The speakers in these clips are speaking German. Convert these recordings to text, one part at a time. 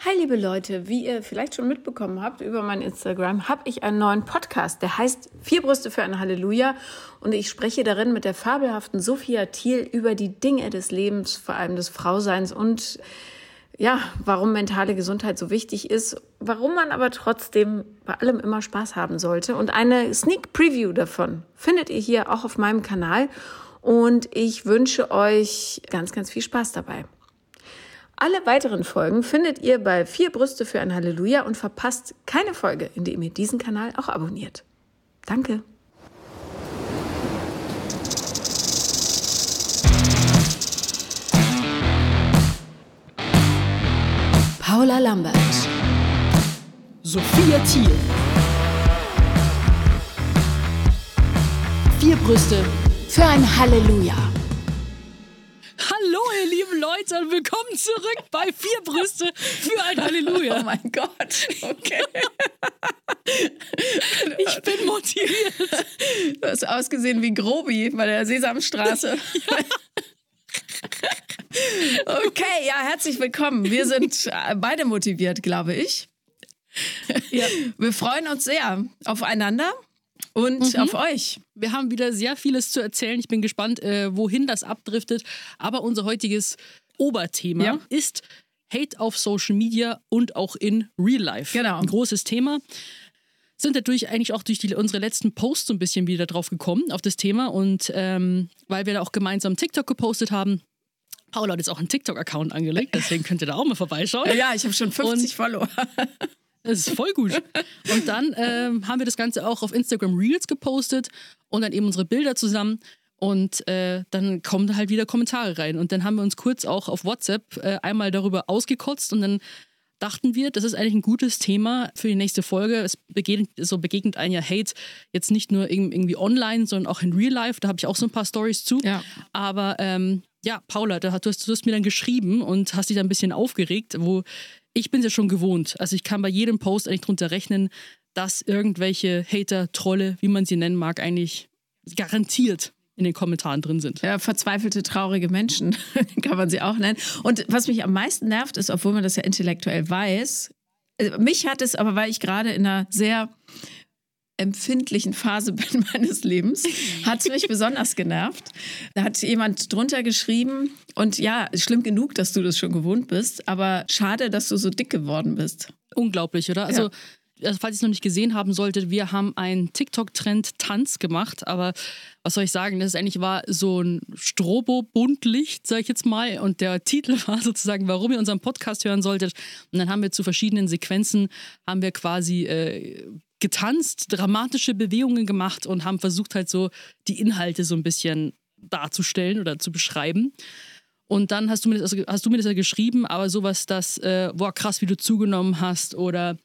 Hi liebe Leute, wie ihr vielleicht schon mitbekommen habt über mein Instagram, habe ich einen neuen Podcast, der heißt Vier Brüste für ein Halleluja. Und ich spreche darin mit der fabelhaften Sophia Thiel über die Dinge des Lebens, vor allem des Frauseins und ja, warum mentale Gesundheit so wichtig ist, warum man aber trotzdem bei allem immer Spaß haben sollte. Und eine Sneak Preview davon findet ihr hier auch auf meinem Kanal. Und ich wünsche euch ganz, ganz viel Spaß dabei. Alle weiteren Folgen findet ihr bei Vier Brüste für ein Halleluja und verpasst keine Folge, indem ihr diesen Kanal auch abonniert. Danke. Paula Lambert. Sophia Thiel. Vier Brüste für ein Halleluja. Hallo, ihr lieben Leute, und willkommen zurück bei Vier Brüste für ein Halleluja. Oh mein Gott, okay. Ich bin motiviert. Du hast ausgesehen wie Grobi bei der Sesamstraße. Okay, ja, herzlich willkommen. Wir sind äh, beide motiviert, glaube ich. Ja. Wir freuen uns sehr aufeinander und mhm. auf euch. Wir haben wieder sehr vieles zu erzählen. Ich bin gespannt, äh, wohin das abdriftet. Aber unser heutiges Oberthema ja. ist Hate auf Social Media und auch in Real Life. Genau. Ein großes Thema. Sind dadurch eigentlich auch durch die, unsere letzten Posts so ein bisschen wieder drauf gekommen, auf das Thema. Und ähm, weil wir da auch gemeinsam TikTok gepostet haben, Paula hat jetzt auch einen TikTok-Account angelegt, deswegen könnt ihr da auch mal vorbeischauen. Ja, ich habe schon 50 und Follower. Das ist voll gut. Und dann ähm, haben wir das Ganze auch auf Instagram Reels gepostet und dann eben unsere Bilder zusammen. Und äh, dann kommen halt wieder Kommentare rein. Und dann haben wir uns kurz auch auf WhatsApp äh, einmal darüber ausgekotzt und dann dachten wir, das ist eigentlich ein gutes Thema für die nächste Folge. Es begegnet, so begegnet ein ja Hate jetzt nicht nur irgendwie online, sondern auch in Real Life. Da habe ich auch so ein paar Stories zu. Ja. Aber ähm, ja, Paula, da, du, hast, du hast mir dann geschrieben und hast dich da ein bisschen aufgeregt, wo ich bin es ja schon gewohnt. Also ich kann bei jedem Post eigentlich drunter rechnen, dass irgendwelche Hater, Trolle, wie man sie nennen mag, eigentlich garantiert in den Kommentaren drin sind. Ja, verzweifelte, traurige Menschen kann man sie auch nennen. Und was mich am meisten nervt, ist, obwohl man das ja intellektuell weiß, also mich hat es aber, weil ich gerade in einer sehr empfindlichen Phase bin meines Lebens, hat es mich besonders genervt. Da hat jemand drunter geschrieben und ja, schlimm genug, dass du das schon gewohnt bist, aber schade, dass du so dick geworden bist. Unglaublich, oder? Also, ja. also falls ihr es noch nicht gesehen haben solltet, wir haben einen TikTok-Trend-Tanz gemacht, aber was soll ich sagen, das eigentlich war so ein Strobo-Buntlicht, sag ich jetzt mal, und der Titel war sozusagen, warum ihr unseren Podcast hören solltet. Und dann haben wir zu verschiedenen Sequenzen, haben wir quasi äh, getanzt, dramatische Bewegungen gemacht und haben versucht halt so die Inhalte so ein bisschen darzustellen oder zu beschreiben. Und dann hast du mir das, also hast du mir das ja geschrieben, aber sowas, das, äh, boah, krass, wie du zugenommen hast oder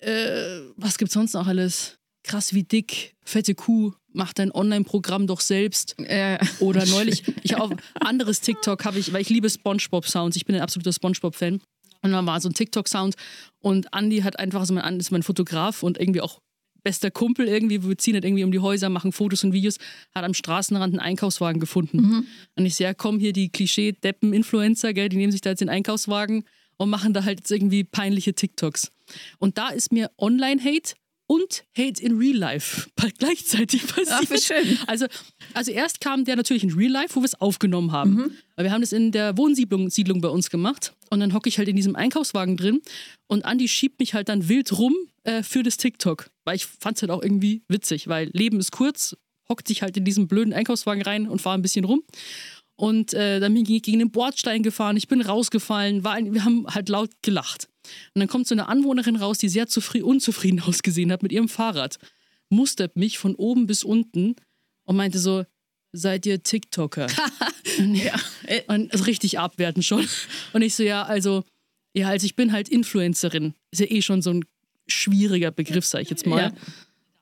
äh, was gibt's sonst noch alles? Krass, wie dick, fette Kuh, mach dein Online-Programm doch selbst. Äh. Oder neulich, ich auch anderes TikTok habe ich, weil ich liebe Spongebob-Sounds, ich bin ein absoluter Spongebob-Fan. Und dann war so ein TikTok-Sound und Andy hat einfach, also mein, ist mein Fotograf und irgendwie auch bester Kumpel irgendwie, wir ziehen halt irgendwie um die Häuser, machen Fotos und Videos, hat am Straßenrand einen Einkaufswagen gefunden. Mhm. Und ich sehe, ja, komm hier die Klischee-Deppen-Influencer, gell, die nehmen sich da jetzt den Einkaufswagen und machen da halt irgendwie peinliche TikToks. Und da ist mir Online-Hate und Hate in Real Life gleichzeitig passiert. Ach, wie schön. Also, also erst kam der natürlich in Real Life, wo wir es aufgenommen haben. Mhm. Weil wir haben das in der Wohnsiedlung Siedlung bei uns gemacht. Und dann hocke ich halt in diesem Einkaufswagen drin und Andi schiebt mich halt dann wild rum äh, für das TikTok. Weil ich fand es halt auch irgendwie witzig, weil Leben ist kurz, hockt sich halt in diesen blöden Einkaufswagen rein und fahre ein bisschen rum. Und äh, dann bin ich gegen den Bordstein gefahren, ich bin rausgefallen, war ein, wir haben halt laut gelacht. Und dann kommt so eine Anwohnerin raus, die sehr unzufrieden ausgesehen hat mit ihrem Fahrrad, mustert mich von oben bis unten und meinte so, seid ihr TikToker? ja. Und also richtig abwerten schon. Und ich so, ja, also, ja, also ich bin halt Influencerin. Ist ja eh schon so ein schwieriger Begriff, sag ich jetzt mal. Ja.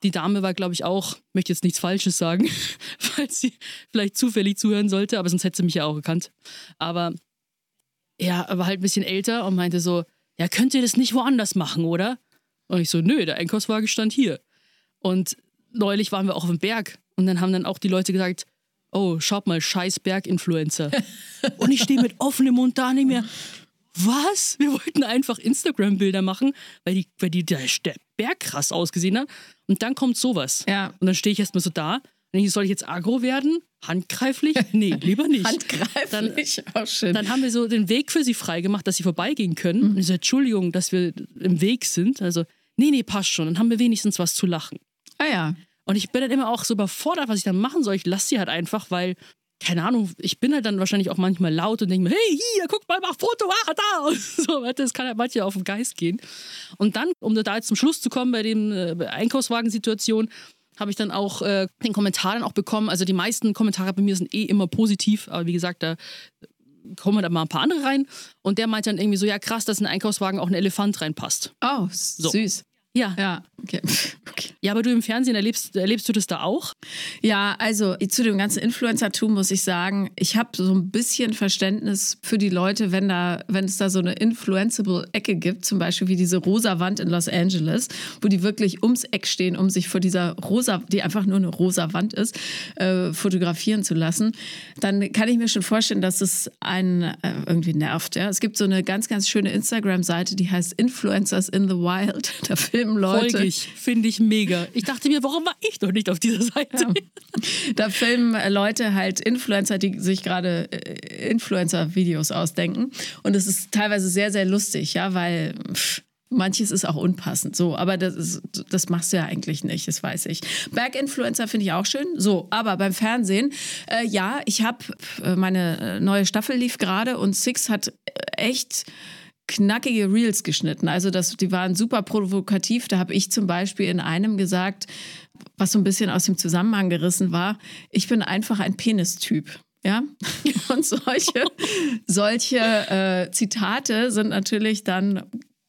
Die Dame war, glaube ich, auch, möchte jetzt nichts Falsches sagen, falls sie vielleicht zufällig zuhören sollte, aber sonst hätte sie mich ja auch gekannt. Aber ja, aber halt ein bisschen älter und meinte so, ja, könnt ihr das nicht woanders machen, oder? Und ich so, nö, der Einkaufswagen stand hier. Und neulich waren wir auch auf dem Berg und dann haben dann auch die Leute gesagt, oh, schaut mal, scheiß Berginfluencer. und ich stehe mit offenem Mund da nicht mehr was? Wir wollten einfach Instagram-Bilder machen, weil die, weil die der, der Berg krass ausgesehen hat. Und dann kommt sowas. Ja. Und dann stehe ich erstmal so da. Ich, soll ich jetzt agro werden? Handgreiflich? Nee, lieber nicht. Handgreiflich, dann, auch schön. Dann haben wir so den Weg für sie freigemacht, dass sie vorbeigehen können. Mhm. Und ich so, Entschuldigung, dass wir im Weg sind. Also, nee, nee, passt schon. Dann haben wir wenigstens was zu lachen. Ah ja. Und ich bin dann immer auch so überfordert, was ich dann machen soll. Ich lasse sie halt einfach, weil keine Ahnung, ich bin halt dann wahrscheinlich auch manchmal laut und denke mir, hey, hier, guck mal, mach Foto, ah, da. Und so, das kann halt manchmal auf den Geist gehen. Und dann, um da jetzt zum Schluss zu kommen bei dem äh, Einkaufswagensituation, habe ich dann auch äh, den Kommentar dann auch bekommen. Also die meisten Kommentare bei mir sind eh immer positiv, aber wie gesagt, da kommen da mal ein paar andere rein. Und der meinte dann irgendwie so, ja krass, dass in einen Einkaufswagen auch ein Elefant reinpasst. Oh, so. süß. Ja. Ja, okay. okay. Ja, aber du im Fernsehen erlebst, erlebst du das da auch? Ja, also zu dem ganzen Influencer-Tum muss ich sagen, ich habe so ein bisschen Verständnis für die Leute, wenn da, wenn es da so eine influenceable Ecke gibt, zum Beispiel wie diese rosa Wand in Los Angeles, wo die wirklich ums Eck stehen, um sich vor dieser rosa, die einfach nur eine rosa Wand ist, äh, fotografieren zu lassen, dann kann ich mir schon vorstellen, dass es einen äh, irgendwie nervt. Ja? Es gibt so eine ganz, ganz schöne Instagram-Seite, die heißt Influencers in the Wild. Da filmen Leute. Folge ich, finde ich mega. Ich dachte mir, warum war ich doch nicht auf dieser Seite? Ja. Da filmen äh, Leute halt Influencer, die sich gerade äh, Influencer-Videos ausdenken. Und es ist teilweise sehr, sehr lustig, ja, weil. Pff, Manches ist auch unpassend, so, aber das, ist, das machst du ja eigentlich nicht, das weiß ich. Berg-Influencer finde ich auch schön, so, aber beim Fernsehen, äh, ja, ich habe, äh, meine neue Staffel lief gerade und Six hat echt knackige Reels geschnitten. Also das, die waren super provokativ. Da habe ich zum Beispiel in einem gesagt, was so ein bisschen aus dem Zusammenhang gerissen war, ich bin einfach ein Penistyp. Ja, und solche, solche äh, Zitate sind natürlich dann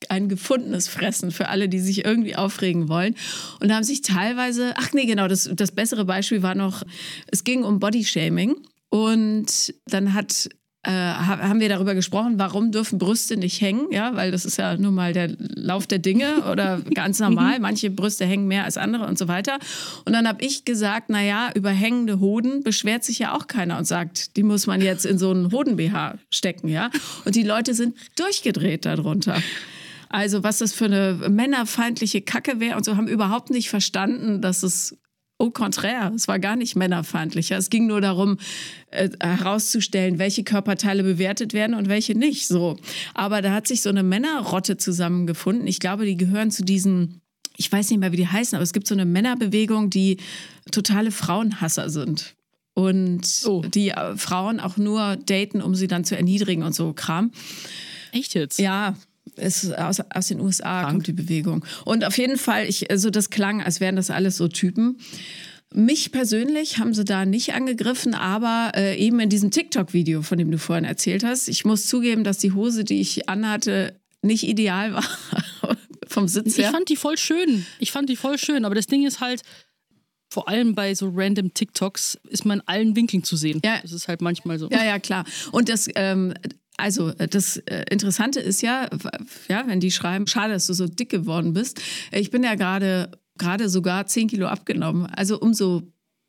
ein gefundenes Fressen für alle, die sich irgendwie aufregen wollen. Und haben sich teilweise, ach nee, genau, das, das bessere Beispiel war noch, es ging um Bodyshaming. Und dann hat äh, haben wir darüber gesprochen, warum dürfen Brüste nicht hängen, ja, weil das ist ja nun mal der Lauf der Dinge oder ganz normal. Manche Brüste hängen mehr als andere und so weiter. Und dann habe ich gesagt, naja, über hängende Hoden beschwert sich ja auch keiner und sagt, die muss man jetzt in so einen Hoden-BH stecken, ja. Und die Leute sind durchgedreht darunter. Also was das für eine männerfeindliche Kacke wäre und so haben überhaupt nicht verstanden, dass es Au contraire, es war gar nicht männerfeindlicher. Es ging nur darum, äh, herauszustellen, welche Körperteile bewertet werden und welche nicht. So. Aber da hat sich so eine Männerrotte zusammengefunden. Ich glaube, die gehören zu diesen, ich weiß nicht mehr, wie die heißen, aber es gibt so eine Männerbewegung, die totale Frauenhasser sind. Und oh. die äh, Frauen auch nur daten, um sie dann zu erniedrigen und so Kram. Echt jetzt? Ja, ist aus, aus den USA Krank. kommt die Bewegung. Und auf jeden Fall, ich, also das klang, als wären das alles so Typen. Mich persönlich haben sie da nicht angegriffen, aber äh, eben in diesem TikTok-Video, von dem du vorhin erzählt hast, ich muss zugeben, dass die Hose, die ich anhatte, nicht ideal war vom Sitz her. Ich fand die voll schön. Ich fand die voll schön, aber das Ding ist halt, vor allem bei so random TikToks ist man in allen Winkeln zu sehen. Ja. Das ist halt manchmal so. Ja, ja, klar. Und das, ähm, also äh, das äh, Interessante ist ja, ja, wenn die schreiben, schade, dass du so dick geworden bist. Äh, ich bin ja gerade gerade sogar 10 Kilo abgenommen. Also umso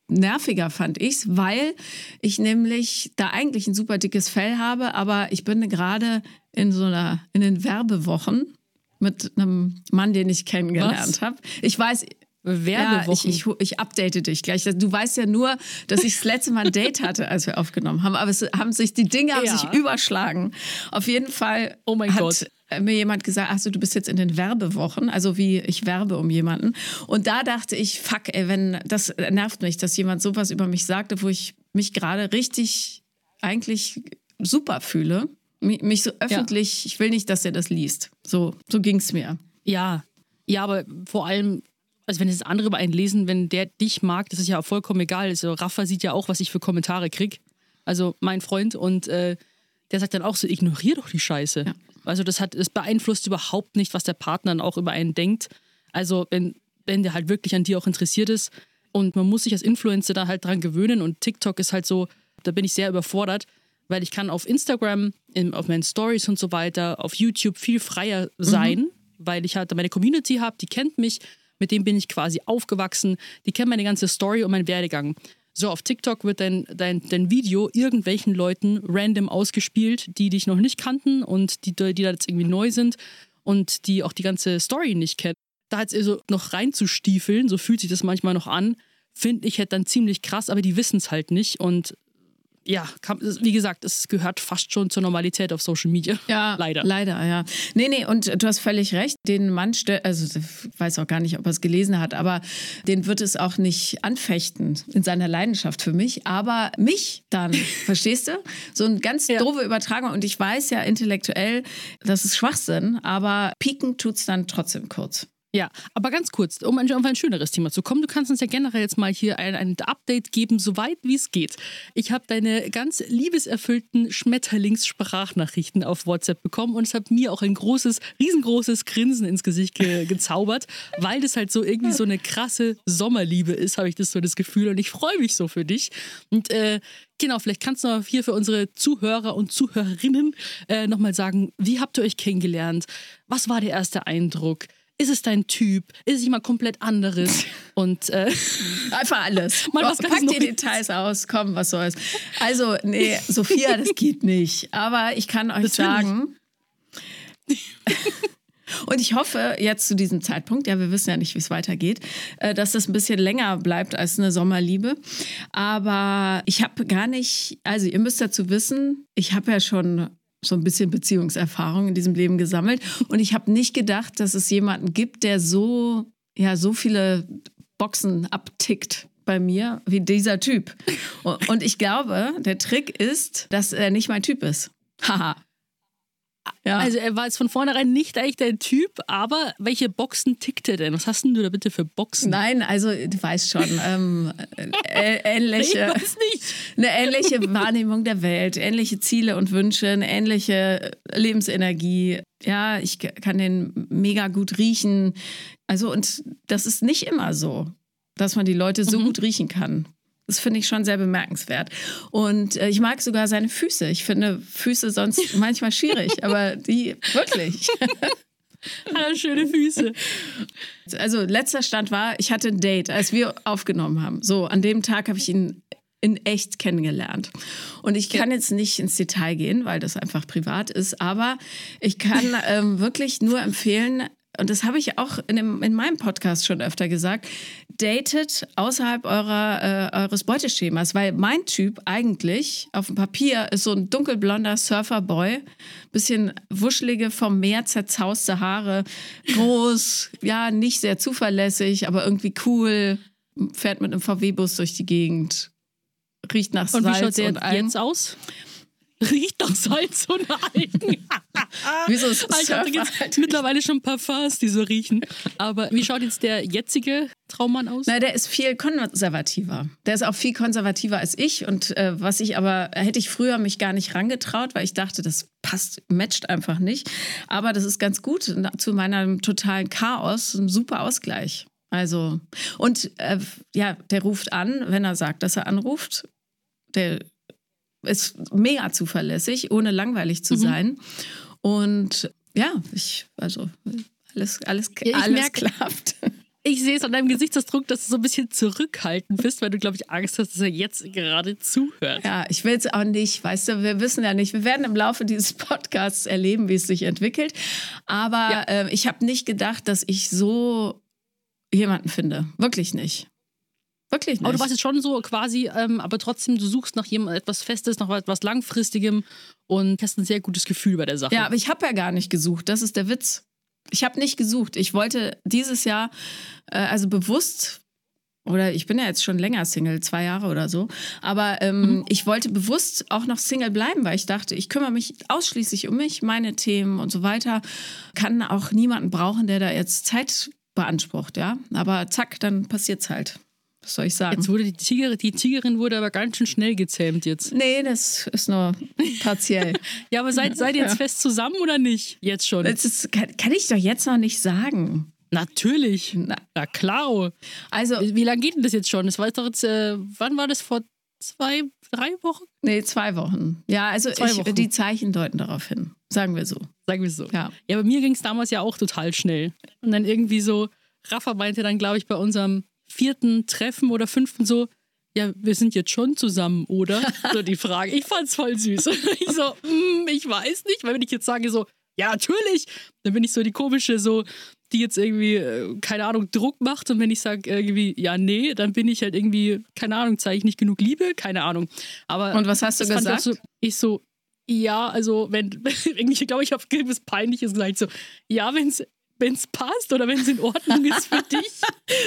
nerviger fand ich's, weil ich nämlich da eigentlich ein super dickes Fell habe, aber ich bin gerade in so einer in den Werbewochen mit einem Mann, den ich kennengelernt habe. Ich weiß, Werbewochen. Ja, ich, ich, ich update dich gleich. Du weißt ja nur, dass ich das letzte Mal ein Date hatte, als wir aufgenommen haben. Aber es haben sich, die Dinge haben ja. sich überschlagen. Auf jeden Fall oh hat Gott. mir jemand gesagt, ach so, du bist jetzt in den Werbewochen, also wie ich werbe um jemanden. Und da dachte ich, fuck, ey, wenn, das nervt mich, dass jemand sowas über mich sagte, wo ich mich gerade richtig eigentlich super fühle. Mich so öffentlich, ja. ich will nicht, dass er das liest. So, so ging es mir. Ja, ja, aber vor allem also wenn es andere über einen lesen, wenn der dich mag, das ist ja vollkommen egal. Also Rafa sieht ja auch, was ich für Kommentare krieg. Also mein Freund und äh, der sagt dann auch so, ignorier doch die Scheiße. Ja. Also das hat, es beeinflusst überhaupt nicht, was der Partner dann auch über einen denkt. Also wenn, wenn der halt wirklich an dir auch interessiert ist und man muss sich als Influencer da halt dran gewöhnen und TikTok ist halt so, da bin ich sehr überfordert, weil ich kann auf Instagram, in, auf meinen Stories und so weiter, auf YouTube viel freier sein, mhm. weil ich halt meine Community habe, die kennt mich mit dem bin ich quasi aufgewachsen, die kennen meine ganze Story und meinen Werdegang. So, auf TikTok wird dein, dein, dein Video irgendwelchen Leuten random ausgespielt, die dich noch nicht kannten und die, die da jetzt irgendwie neu sind und die auch die ganze Story nicht kennen. Da jetzt also noch reinzustiefeln, so fühlt sich das manchmal noch an, finde ich halt dann ziemlich krass, aber die wissen es halt nicht und ja, kann, wie gesagt, es gehört fast schon zur Normalität auf Social Media. Ja, leider. Leider, ja. Nee, nee, und du hast völlig recht. Den Mann, also ich weiß auch gar nicht, ob er es gelesen hat, aber den wird es auch nicht anfechten in seiner Leidenschaft für mich, aber mich dann, verstehst du? So eine ganz ja. doofe Übertragung. Und ich weiß ja intellektuell, das ist Schwachsinn, aber pieken tut es dann trotzdem kurz. Ja, aber ganz kurz, um auf ein schöneres Thema zu kommen, du kannst uns ja generell jetzt mal hier ein, ein Update geben, soweit wie es geht. Ich habe deine ganz liebeserfüllten Schmetterlingssprachnachrichten auf WhatsApp bekommen und es hat mir auch ein großes, riesengroßes Grinsen ins Gesicht ge gezaubert, weil das halt so irgendwie so eine krasse Sommerliebe ist, habe ich das so das Gefühl und ich freue mich so für dich. Und äh, Genau, vielleicht kannst du hier für unsere Zuhörer und Zuhörerinnen äh, nochmal sagen, wie habt ihr euch kennengelernt? Was war der erste Eindruck? Ist es dein Typ? Ist es jemand komplett anderes? Und äh, einfach alles. Mal was Pack die Details aus, komm, was soll's. Also, nee, Sophia, das geht nicht. Aber ich kann euch das sagen. Und ich hoffe jetzt zu diesem Zeitpunkt, ja, wir wissen ja nicht, wie es weitergeht, äh, dass das ein bisschen länger bleibt als eine Sommerliebe. Aber ich habe gar nicht, also ihr müsst dazu wissen, ich habe ja schon so ein bisschen Beziehungserfahrung in diesem Leben gesammelt. Und ich habe nicht gedacht, dass es jemanden gibt, der so, ja, so viele Boxen abtickt bei mir wie dieser Typ. Und ich glaube, der Trick ist, dass er nicht mein Typ ist. Haha. Ja. Also er war jetzt von vornherein nicht eigentlich dein Typ, aber welche Boxen tickt er denn? Was hast denn du da bitte für Boxen? Nein, also du weißt schon, ähm, äh, ähnliche, eine ähnliche Wahrnehmung der Welt, ähnliche Ziele und Wünsche, eine ähnliche Lebensenergie. Ja, ich kann den mega gut riechen. Also und das ist nicht immer so, dass man die Leute so mhm. gut riechen kann. Das finde ich schon sehr bemerkenswert. Und äh, ich mag sogar seine Füße. Ich finde Füße sonst manchmal schwierig, aber die wirklich. Hat schöne Füße. Also letzter Stand war, ich hatte ein Date, als wir aufgenommen haben. So, an dem Tag habe ich ihn in echt kennengelernt. Und ich kann jetzt nicht ins Detail gehen, weil das einfach privat ist, aber ich kann ähm, wirklich nur empfehlen, und das habe ich auch in, dem, in, meinem Podcast schon öfter gesagt, datet außerhalb eurer, äh, eures Beuteschemas, weil mein Typ eigentlich auf dem Papier ist so ein dunkelblonder Surferboy, bisschen wuschelige, vom Meer zerzauste Haare, groß, ja, nicht sehr zuverlässig, aber irgendwie cool, fährt mit einem VW-Bus durch die Gegend, riecht nach Salz und wie schaut der jetzt aus? Riecht nach Salz und Algen. Wieso ist Ich habe jetzt mittlerweile schon Parfums, die so riechen. Aber wie schaut jetzt der jetzige Traummann aus? Na, der ist viel konservativer. Der ist auch viel konservativer als ich. Und äh, was ich aber, hätte ich früher mich gar nicht rangetraut, weil ich dachte, das passt, matcht einfach nicht. Aber das ist ganz gut zu meinem totalen Chaos, ein super Ausgleich. Also, und äh, ja, der ruft an, wenn er sagt, dass er anruft. Der ist mega zuverlässig, ohne langweilig zu mhm. sein. Und ja, ich, also alles, alles, ja, alles klappt. Ich sehe es an deinem Gesichtsausdruck, dass du so ein bisschen zurückhaltend bist, weil du, glaube ich, Angst hast, dass er jetzt gerade zuhört. Ja, ich will es auch nicht, weißt du, wir wissen ja nicht. Wir werden im Laufe dieses Podcasts erleben, wie es sich entwickelt. Aber ja. äh, ich habe nicht gedacht, dass ich so jemanden finde. Wirklich nicht. Wirklich nicht. Aber du warst jetzt schon so quasi, ähm, aber trotzdem, du suchst nach jemandem etwas Festes, nach etwas Langfristigem und hast ein sehr gutes Gefühl bei der Sache. Ja, aber ich habe ja gar nicht gesucht. Das ist der Witz. Ich habe nicht gesucht. Ich wollte dieses Jahr, äh, also bewusst, oder ich bin ja jetzt schon länger Single, zwei Jahre oder so, aber ähm, mhm. ich wollte bewusst auch noch Single bleiben, weil ich dachte, ich kümmere mich ausschließlich um mich, meine Themen und so weiter. Kann auch niemanden brauchen, der da jetzt Zeit beansprucht, ja. Aber zack, dann passiert's halt. Was soll ich sagen? Jetzt wurde die, Tiger, die Tigerin wurde aber ganz schön schnell gezähmt jetzt. Nee, das ist nur partiell. ja, aber seid, seid ihr jetzt ja. fest zusammen oder nicht? Jetzt schon. Das ist, kann, kann ich doch jetzt noch nicht sagen. Natürlich. Na, Na klar. Also, wie, wie lange geht denn das jetzt schon? Das war doch jetzt, äh, wann war das vor zwei, drei Wochen? Nee, zwei Wochen. Ja, also ich, die Zeichen deuten darauf hin. Sagen wir so. Sagen wir so. Ja, ja bei mir ging es damals ja auch total schnell. Und dann irgendwie so, Rafa meinte dann, glaube ich, bei unserem vierten Treffen oder fünften so, ja, wir sind jetzt schon zusammen, oder? So die Frage. Ich fand's voll süß. Ich so, mm, ich weiß nicht, weil wenn ich jetzt sage so, ja, natürlich, dann bin ich so die komische, so, die jetzt irgendwie, äh, keine Ahnung, Druck macht. Und wenn ich sage irgendwie, ja, nee, dann bin ich halt irgendwie, keine Ahnung, zeige ich nicht genug Liebe, keine Ahnung. Aber und was hast du gesagt? So, ich so, ja, also wenn, irgendwie glaube ich, habe was Peinliches gesagt, so, ja, wenn es wenn es passt oder wenn es in Ordnung ist für dich.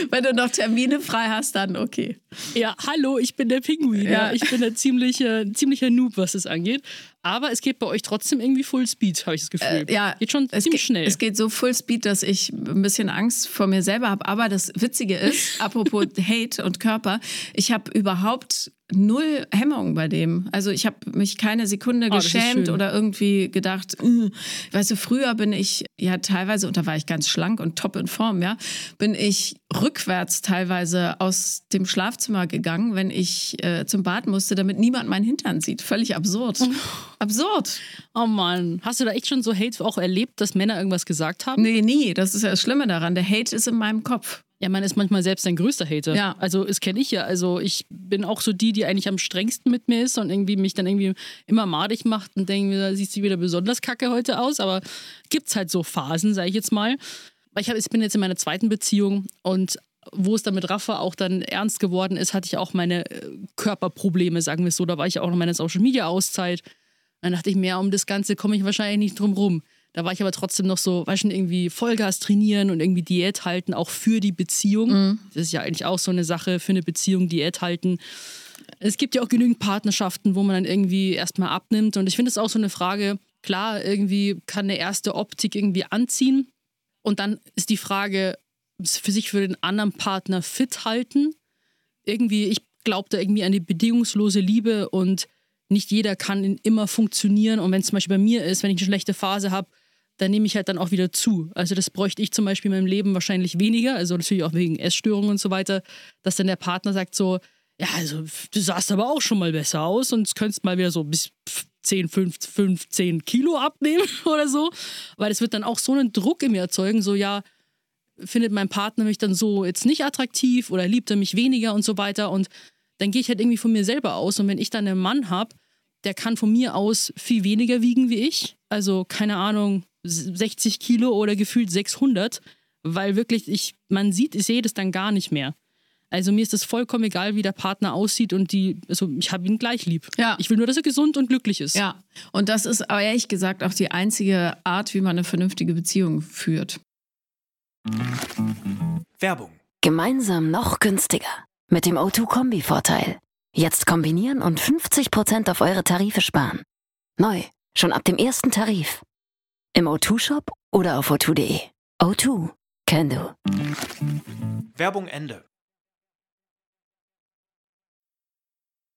wenn du noch Termine frei hast, dann okay. Ja, hallo, ich bin der Pinguin. Ja. ja. Ich bin ein ziemlicher, ziemlicher Noob, was es angeht. Aber es geht bei euch trotzdem irgendwie Full Speed, habe ich das Gefühl. Äh, ja, geht schon ziemlich geht, schnell. Es geht so Full Speed, dass ich ein bisschen Angst vor mir selber habe. Aber das Witzige ist, apropos Hate und Körper, ich habe überhaupt null Hemmung bei dem. Also ich habe mich keine Sekunde oh, geschämt oder irgendwie gedacht, äh, weißt du, früher bin ich ja teilweise, und da war ich ganz schlank und top in Form, ja, bin ich rückwärts teilweise aus dem Schlafzimmer gegangen, wenn ich äh, zum Bad musste, damit niemand meinen Hintern sieht. Völlig absurd. absurd. Oh Mann. Hast du da echt schon so Hate auch erlebt, dass Männer irgendwas gesagt haben? Nee, nie. Das ist ja das Schlimme daran. Der Hate ist in meinem Kopf. Ja, man ist manchmal selbst ein größter Hater. Ja. Also, das kenne ich ja. Also, ich bin auch so die, die eigentlich am strengsten mit mir ist und irgendwie mich dann irgendwie immer madig macht und denke, da sieht sie wieder besonders kacke heute aus. Aber gibt es halt so Phasen, sage ich jetzt mal. Weil ich, hab, ich bin jetzt in meiner zweiten Beziehung und wo es dann mit Rafa auch dann ernst geworden ist, hatte ich auch meine äh, Körperprobleme, sagen wir es so. Da war ich auch noch in meiner Social Media Auszeit. Dann dachte ich mir, um das Ganze komme ich wahrscheinlich nicht drum rum. Da war ich aber trotzdem noch so, weißt du, irgendwie Vollgas trainieren und irgendwie Diät halten, auch für die Beziehung. Mhm. Das ist ja eigentlich auch so eine Sache für eine Beziehung, Diät halten. Es gibt ja auch genügend Partnerschaften, wo man dann irgendwie erstmal abnimmt. Und ich finde es auch so eine Frage, klar, irgendwie kann eine erste Optik irgendwie anziehen. Und dann ist die Frage, für sich für den anderen Partner fit halten. Irgendwie, ich glaube da irgendwie an die bedingungslose Liebe und nicht jeder kann immer funktionieren. Und wenn es zum Beispiel bei mir ist, wenn ich eine schlechte Phase habe, dann nehme ich halt dann auch wieder zu. Also das bräuchte ich zum Beispiel in meinem Leben wahrscheinlich weniger, also natürlich auch wegen Essstörungen und so weiter, dass dann der Partner sagt so, ja, also du sahst aber auch schon mal besser aus und könntest mal wieder so bis 10, 15, 15 Kilo abnehmen oder so, weil es wird dann auch so einen Druck in mir erzeugen, so ja, findet mein Partner mich dann so jetzt nicht attraktiv oder liebt er mich weniger und so weiter und dann gehe ich halt irgendwie von mir selber aus und wenn ich dann einen Mann habe, der kann von mir aus viel weniger wiegen wie ich, also keine Ahnung, 60 Kilo oder gefühlt 600, weil wirklich ich, man sieht, ich sehe das dann gar nicht mehr. Also mir ist es vollkommen egal, wie der Partner aussieht und die, also ich habe ihn gleich lieb. Ja. Ich will nur, dass er gesund und glücklich ist. Ja. Und das ist aber ehrlich gesagt auch die einzige Art, wie man eine vernünftige Beziehung führt. Werbung. Gemeinsam noch günstiger. Mit dem O2-Kombi-Vorteil. Jetzt kombinieren und 50% auf eure Tarife sparen. Neu. Schon ab dem ersten Tarif. Im O2-Shop oder auf o2.de. O2. Can do. Werbung Ende.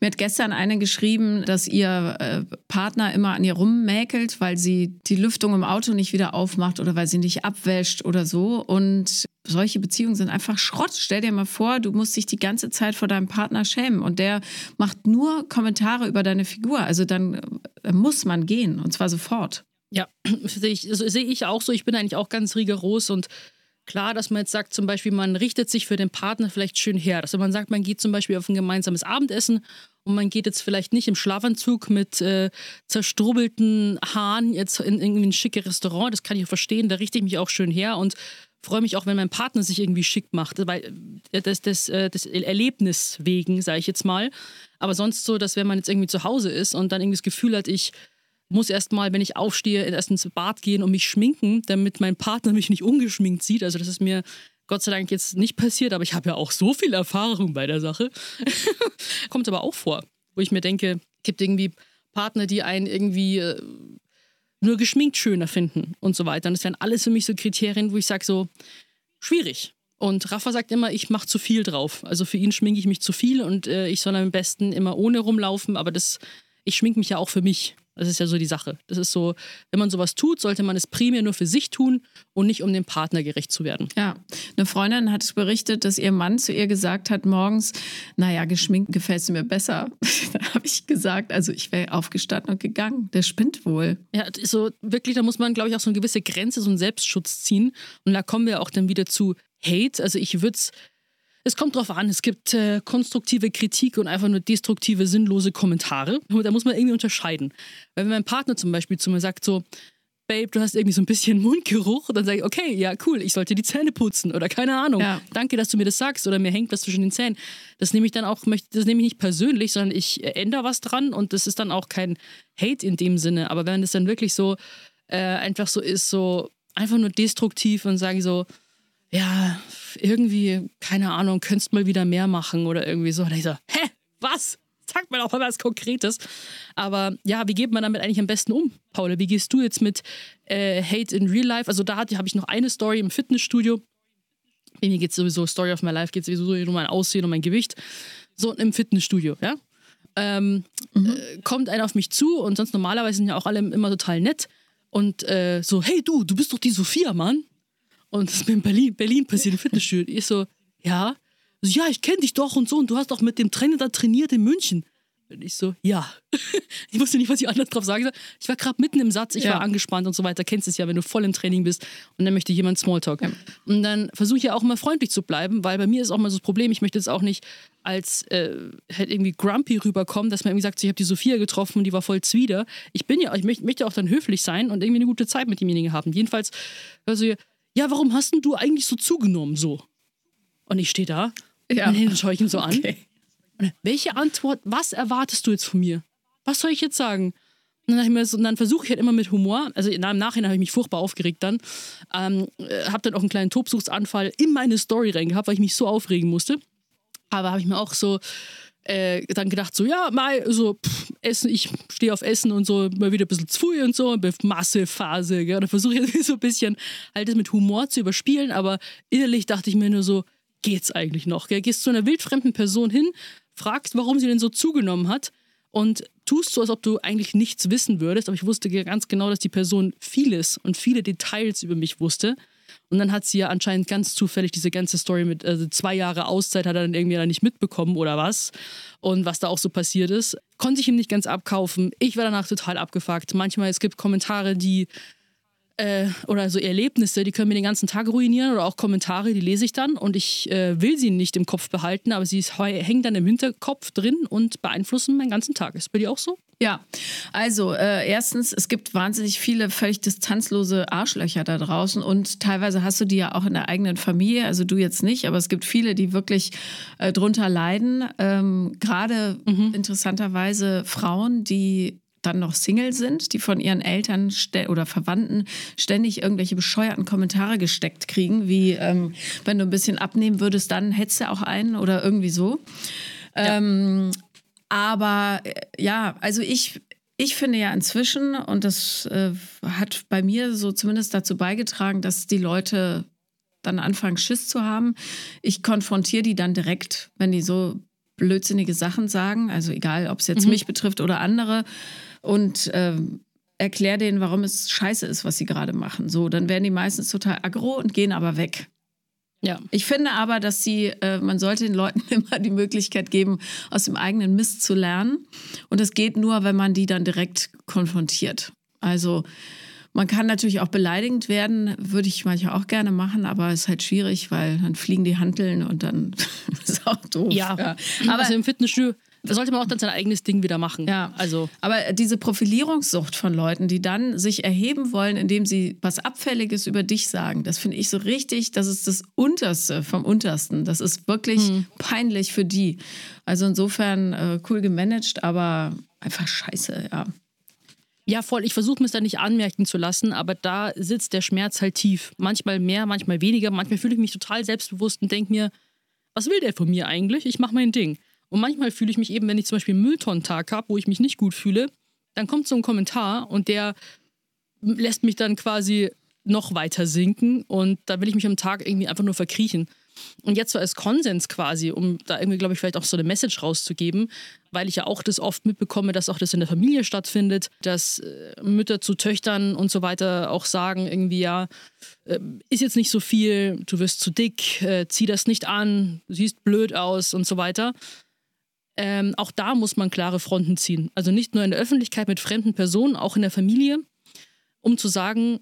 Mir hat gestern eine geschrieben, dass ihr äh, Partner immer an ihr rummäkelt, weil sie die Lüftung im Auto nicht wieder aufmacht oder weil sie nicht abwäscht oder so. Und solche Beziehungen sind einfach Schrott. Stell dir mal vor, du musst dich die ganze Zeit vor deinem Partner schämen und der macht nur Kommentare über deine Figur. Also dann äh, muss man gehen und zwar sofort. Ja, sehe ich, seh ich auch so. Ich bin eigentlich auch ganz rigoros und klar, dass man jetzt sagt, zum Beispiel, man richtet sich für den Partner vielleicht schön her. Also man sagt, man geht zum Beispiel auf ein gemeinsames Abendessen und man geht jetzt vielleicht nicht im Schlafanzug mit äh, zerstrubbelten Haaren jetzt in irgendwie ein schickes Restaurant. Das kann ich auch verstehen. Da richte ich mich auch schön her und freue mich auch, wenn mein Partner sich irgendwie schick macht, weil äh, das, das, äh, das Erlebnis wegen, sage ich jetzt mal. Aber sonst so, dass wenn man jetzt irgendwie zu Hause ist und dann irgendwie das Gefühl hat, ich muss erstmal, wenn ich aufstehe, erst ins Bad gehen und mich schminken, damit mein Partner mich nicht ungeschminkt sieht. Also das ist mir Gott sei Dank jetzt nicht passiert, aber ich habe ja auch so viel Erfahrung bei der Sache. Kommt aber auch vor, wo ich mir denke, es gibt irgendwie Partner, die einen irgendwie äh, nur geschminkt schöner finden und so weiter. Und das wären alles für mich so Kriterien, wo ich sage so, schwierig. Und Rafa sagt immer, ich mache zu viel drauf. Also für ihn schminke ich mich zu viel und äh, ich soll am besten immer ohne rumlaufen, aber das, ich schminke mich ja auch für mich. Das ist ja so die Sache. Das ist so, wenn man sowas tut, sollte man es primär nur für sich tun und nicht um dem Partner gerecht zu werden. Ja, eine Freundin hat berichtet, dass ihr Mann zu ihr gesagt hat morgens, naja, geschminkt gefällt es mir besser. da habe ich gesagt, also ich wäre aufgestanden und gegangen. Der spinnt wohl. Ja, so wirklich, da muss man, glaube ich, auch so eine gewisse Grenze, so einen Selbstschutz ziehen. Und da kommen wir auch dann wieder zu Hate. Also ich würde es es kommt drauf an. Es gibt äh, konstruktive Kritik und einfach nur destruktive, sinnlose Kommentare. Da muss man irgendwie unterscheiden. Weil wenn mein Partner zum Beispiel zu mir sagt so, Babe, du hast irgendwie so ein bisschen Mundgeruch, dann sage ich, okay, ja, cool, ich sollte die Zähne putzen oder keine Ahnung. Ja. Danke, dass du mir das sagst oder mir hängt was zwischen den Zähnen. Das nehme ich dann auch, das nehme ich nicht persönlich, sondern ich ändere was dran und das ist dann auch kein Hate in dem Sinne. Aber wenn es dann wirklich so äh, einfach so ist, so einfach nur destruktiv und sage so, ja, irgendwie, keine Ahnung, könntest mal wieder mehr machen oder irgendwie so. Und ich so, hä, was? Sag mal auch mal was Konkretes. Aber ja, wie geht man damit eigentlich am besten um, Paula? Wie gehst du jetzt mit äh, Hate in Real Life? Also da habe ich noch eine Story im Fitnessstudio. Bei mir geht es sowieso, Story of my life geht sowieso um mein Aussehen und mein Gewicht. So im Fitnessstudio, ja. Ähm, mhm. äh, kommt einer auf mich zu und sonst normalerweise sind ja auch alle immer total nett. Und äh, so, hey du, du bist doch die Sophia, Mann. Und das ist mir in Berlin, Berlin passiert im Fitnessstudio. Ich so, ja. So, ja, ich kenne dich doch und so. Und du hast doch mit dem Trainer da trainiert in München. Und ich so, ja. ich wusste nicht, was ich anders drauf sagen soll. Ich war gerade mitten im Satz, ich ja. war angespannt und so weiter. Kennst es ja, wenn du voll im Training bist und dann möchte jemand Smalltalk. Ja. Und dann versuche ich ja auch mal freundlich zu bleiben, weil bei mir ist auch mal so das Problem, ich möchte jetzt auch nicht als äh, halt irgendwie grumpy rüberkommen, dass man irgendwie sagt, ich habe die Sophia getroffen und die war voll zwider. Ich bin ja, ich möchte, möchte auch dann höflich sein und irgendwie eine gute Zeit mit demjenigen haben. Jedenfalls, also, ja, warum hast denn du eigentlich so zugenommen so? Und ich stehe da ja. und dann schaue ich ihn so an. Okay. welche Antwort, was erwartest du jetzt von mir? Was soll ich jetzt sagen? Und dann, so, dann versuche ich halt immer mit Humor, also im Nachhinein habe ich mich furchtbar aufgeregt dann, ähm, äh, habe dann auch einen kleinen Tobsuchtsanfall in meine Story rein gehabt, weil ich mich so aufregen musste. Aber habe ich mir auch so äh, dann gedacht, so, ja, mal, so, pff, Essen, ich stehe auf Essen und so, mal wieder ein bisschen zu und so, Massephase, gell? Da versuche ich so ein bisschen halt das mit Humor zu überspielen, aber innerlich dachte ich mir nur so, geht's eigentlich noch? Gell? Gehst zu einer wildfremden Person hin, fragst, warum sie denn so zugenommen hat und tust so, als ob du eigentlich nichts wissen würdest, aber ich wusste ganz genau, dass die Person vieles und viele Details über mich wusste. Und dann hat sie ja anscheinend ganz zufällig diese ganze Story mit also zwei Jahre Auszeit hat er dann irgendwie nicht mitbekommen oder was. Und was da auch so passiert ist. Konnte ich ihm nicht ganz abkaufen. Ich war danach total abgefuckt. Manchmal, es gibt Kommentare, die äh, oder so Erlebnisse, die können mir den ganzen Tag ruinieren oder auch Kommentare, die lese ich dann und ich äh, will sie nicht im Kopf behalten, aber sie hängen dann im Hinterkopf drin und beeinflussen meinen ganzen Tag. Ist bei dir auch so? Ja, also äh, erstens, es gibt wahnsinnig viele völlig distanzlose Arschlöcher da draußen und teilweise hast du die ja auch in der eigenen Familie, also du jetzt nicht, aber es gibt viele, die wirklich äh, drunter leiden. Ähm, Gerade mhm. interessanterweise Frauen, die dann noch Single sind, die von ihren Eltern oder Verwandten ständig irgendwelche bescheuerten Kommentare gesteckt kriegen, wie ähm, wenn du ein bisschen abnehmen würdest, dann hättest du auch einen oder irgendwie so. Ja. Ähm, aber äh, ja, also ich, ich finde ja inzwischen, und das äh, hat bei mir so zumindest dazu beigetragen, dass die Leute dann anfangen, Schiss zu haben. Ich konfrontiere die dann direkt, wenn die so blödsinnige Sachen sagen, also egal, ob es jetzt mhm. mich betrifft oder andere und ähm, erklär denen, warum es scheiße ist, was sie gerade machen. So, dann werden die meistens total aggro und gehen aber weg. Ja. Ich finde aber, dass sie, äh, man sollte den Leuten immer die Möglichkeit geben, aus dem eigenen Mist zu lernen. Und das geht nur, wenn man die dann direkt konfrontiert. Also man kann natürlich auch beleidigend werden, würde ich manchmal auch gerne machen, aber es ist halt schwierig, weil dann fliegen die Hanteln und dann ist auch doof. Ja, ja. aber also im Fitnessstudio da sollte man auch dann sein eigenes Ding wieder machen. Ja, also. Aber diese Profilierungssucht von Leuten, die dann sich erheben wollen, indem sie was Abfälliges über dich sagen, das finde ich so richtig, das ist das Unterste vom Untersten. Das ist wirklich hm. peinlich für die. Also insofern äh, cool gemanagt, aber einfach scheiße, ja. Ja, voll. Ich versuche mir es da nicht anmerken zu lassen, aber da sitzt der Schmerz halt tief. Manchmal mehr, manchmal weniger. Manchmal fühle ich mich total selbstbewusst und denke mir, was will der von mir eigentlich? Ich mache mein Ding. Und manchmal fühle ich mich eben, wenn ich zum Beispiel einen Mülltonnentag habe, wo ich mich nicht gut fühle, dann kommt so ein Kommentar und der lässt mich dann quasi noch weiter sinken und da will ich mich am Tag irgendwie einfach nur verkriechen. Und jetzt so als Konsens quasi, um da irgendwie, glaube ich, vielleicht auch so eine Message rauszugeben, weil ich ja auch das oft mitbekomme, dass auch das in der Familie stattfindet, dass äh, Mütter zu Töchtern und so weiter auch sagen, irgendwie, ja, äh, ist jetzt nicht so viel, du wirst zu dick, äh, zieh das nicht an, du siehst blöd aus und so weiter. Ähm, auch da muss man klare Fronten ziehen. Also nicht nur in der Öffentlichkeit mit fremden Personen, auch in der Familie, um zu sagen,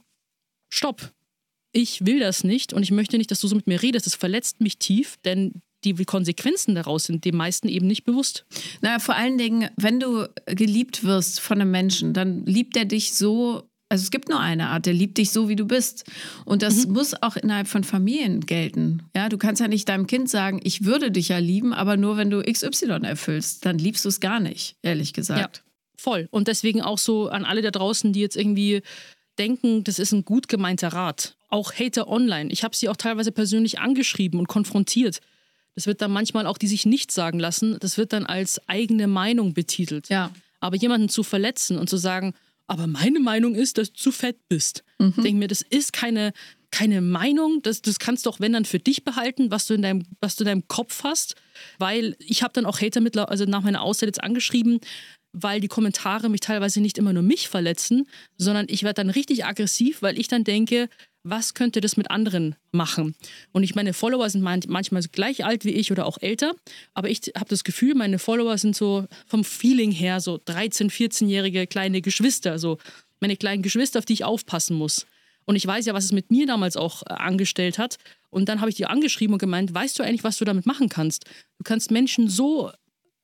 stopp, ich will das nicht und ich möchte nicht, dass du so mit mir redest. Das verletzt mich tief, denn die Konsequenzen daraus sind den meisten eben nicht bewusst. Naja, vor allen Dingen, wenn du geliebt wirst von einem Menschen, dann liebt er dich so, also es gibt nur eine Art, der liebt dich so, wie du bist. Und das mhm. muss auch innerhalb von Familien gelten. Ja, du kannst ja nicht deinem Kind sagen, ich würde dich ja lieben, aber nur wenn du XY erfüllst, dann liebst du es gar nicht, ehrlich gesagt. Ja, voll. Und deswegen auch so an alle da draußen, die jetzt irgendwie denken, das ist ein gut gemeinter Rat. Auch Hater online. Ich habe sie auch teilweise persönlich angeschrieben und konfrontiert. Das wird dann manchmal auch die sich nichts sagen lassen. Das wird dann als eigene Meinung betitelt. Ja. Aber jemanden zu verletzen und zu sagen, aber meine Meinung ist, dass du zu fett bist. Mhm. Ich denke mir, das ist keine, keine Meinung. Das, das kannst du auch, wenn dann, für dich behalten, was du in deinem, was du in deinem Kopf hast. Weil ich habe dann auch Hater mittler, also nach meiner Auszeit jetzt angeschrieben, weil die Kommentare mich teilweise nicht immer nur mich verletzen, sondern ich werde dann richtig aggressiv, weil ich dann denke, was könnte das mit anderen machen? Und ich meine, Follower sind manchmal gleich alt wie ich oder auch älter, aber ich habe das Gefühl, meine Follower sind so vom Feeling her so 13-, 14-jährige kleine Geschwister, so meine kleinen Geschwister, auf die ich aufpassen muss. Und ich weiß ja, was es mit mir damals auch äh, angestellt hat. Und dann habe ich die angeschrieben und gemeint, weißt du eigentlich, was du damit machen kannst? Du kannst Menschen so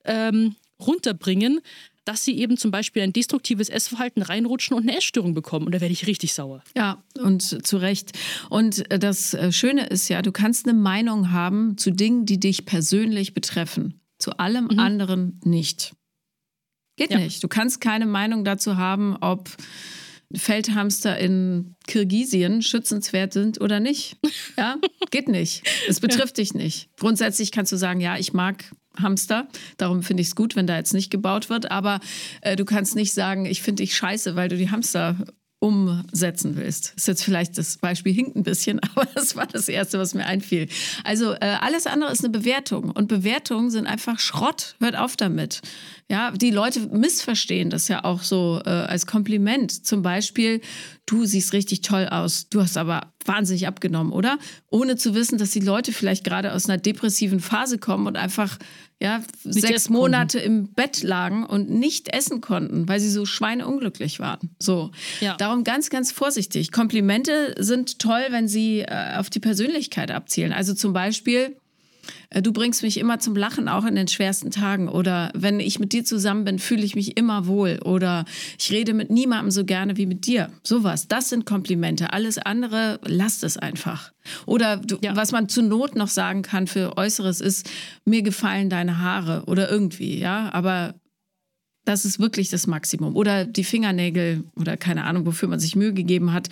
ähm, runterbringen, dass sie eben zum Beispiel ein destruktives Essverhalten reinrutschen und eine Essstörung bekommen. Und da werde ich richtig sauer. Ja, und zu Recht. Und äh, das äh, Schöne ist ja, du kannst eine Meinung haben zu Dingen, die dich persönlich betreffen. Zu allem mhm. anderen nicht. Geht ja. nicht. Du kannst keine Meinung dazu haben, ob Feldhamster in Kirgisien schützenswert sind oder nicht. Ja, geht nicht. Es betrifft ja. dich nicht. Grundsätzlich kannst du sagen, ja, ich mag Hamster. Darum finde ich es gut, wenn da jetzt nicht gebaut wird. Aber äh, du kannst nicht sagen, ich finde dich scheiße, weil du die Hamster umsetzen willst. Ist jetzt vielleicht das Beispiel hinkt ein bisschen, aber das war das Erste, was mir einfiel. Also äh, alles andere ist eine Bewertung und Bewertungen sind einfach Schrott. Hört auf damit. Ja, die Leute missverstehen das ja auch so äh, als Kompliment. Zum Beispiel, du siehst richtig toll aus, du hast aber wahnsinnig abgenommen, oder? Ohne zu wissen, dass die Leute vielleicht gerade aus einer depressiven Phase kommen und einfach ja, sechs Monate im Bett lagen und nicht essen konnten, weil sie so schweineunglücklich waren. So. Ja. Darum ganz, ganz vorsichtig. Komplimente sind toll, wenn sie äh, auf die Persönlichkeit abzielen. Also zum Beispiel, du bringst mich immer zum Lachen, auch in den schwersten Tagen. Oder wenn ich mit dir zusammen bin, fühle ich mich immer wohl. Oder ich rede mit niemandem so gerne wie mit dir. Sowas. Das sind Komplimente. Alles andere, lasst es einfach. Oder du, ja. was man zur Not noch sagen kann für Äußeres ist, mir gefallen deine Haare oder irgendwie, ja. Aber das ist wirklich das Maximum. Oder die Fingernägel oder keine Ahnung, wofür man sich Mühe gegeben hat,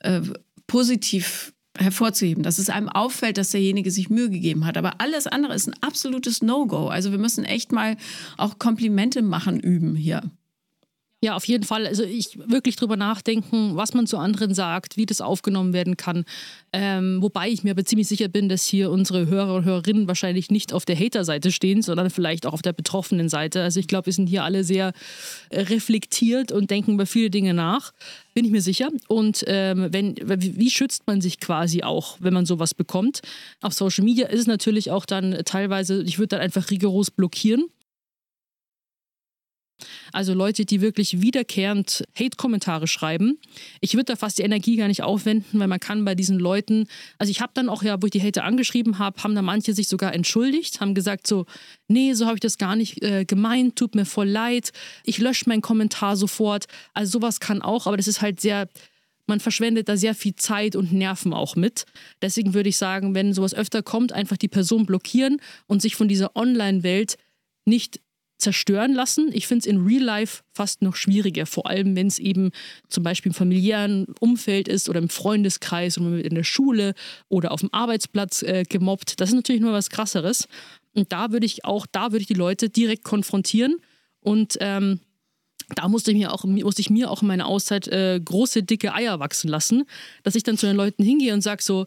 äh, positiv hervorzuheben, dass es einem auffällt, dass derjenige sich Mühe gegeben hat. Aber alles andere ist ein absolutes No-Go. Also wir müssen echt mal auch Komplimente machen üben hier. Ja, auf jeden Fall. Also ich wirklich drüber nachdenken, was man zu anderen sagt, wie das aufgenommen werden kann. Ähm, wobei ich mir aber ziemlich sicher bin, dass hier unsere Hörer und Hörerinnen wahrscheinlich nicht auf der Hater-Seite stehen, sondern vielleicht auch auf der betroffenen Seite. Also ich glaube, wir sind hier alle sehr reflektiert und denken über viele Dinge nach. Bin ich mir sicher. Und ähm, wenn, wie schützt man sich quasi auch, wenn man sowas bekommt? Auf Social Media ist es natürlich auch dann teilweise, ich würde dann einfach rigoros blockieren also Leute, die wirklich wiederkehrend Hate-Kommentare schreiben. Ich würde da fast die Energie gar nicht aufwenden, weil man kann bei diesen Leuten, also ich habe dann auch ja, wo ich die Hater angeschrieben habe, haben da manche sich sogar entschuldigt, haben gesagt so, nee, so habe ich das gar nicht äh, gemeint, tut mir voll leid, ich lösche meinen Kommentar sofort. Also sowas kann auch, aber das ist halt sehr, man verschwendet da sehr viel Zeit und Nerven auch mit. Deswegen würde ich sagen, wenn sowas öfter kommt, einfach die Person blockieren und sich von dieser Online-Welt nicht zerstören lassen. Ich finde es in Real Life fast noch schwieriger, vor allem wenn es eben zum Beispiel im familiären Umfeld ist oder im Freundeskreis oder in der Schule oder auf dem Arbeitsplatz äh, gemobbt. Das ist natürlich nur was krasseres. Und da würde ich auch, da würde ich die Leute direkt konfrontieren und ähm, da musste ich mir auch, musste ich mir auch in meiner Auszeit äh, große, dicke Eier wachsen lassen, dass ich dann zu den Leuten hingehe und sage so,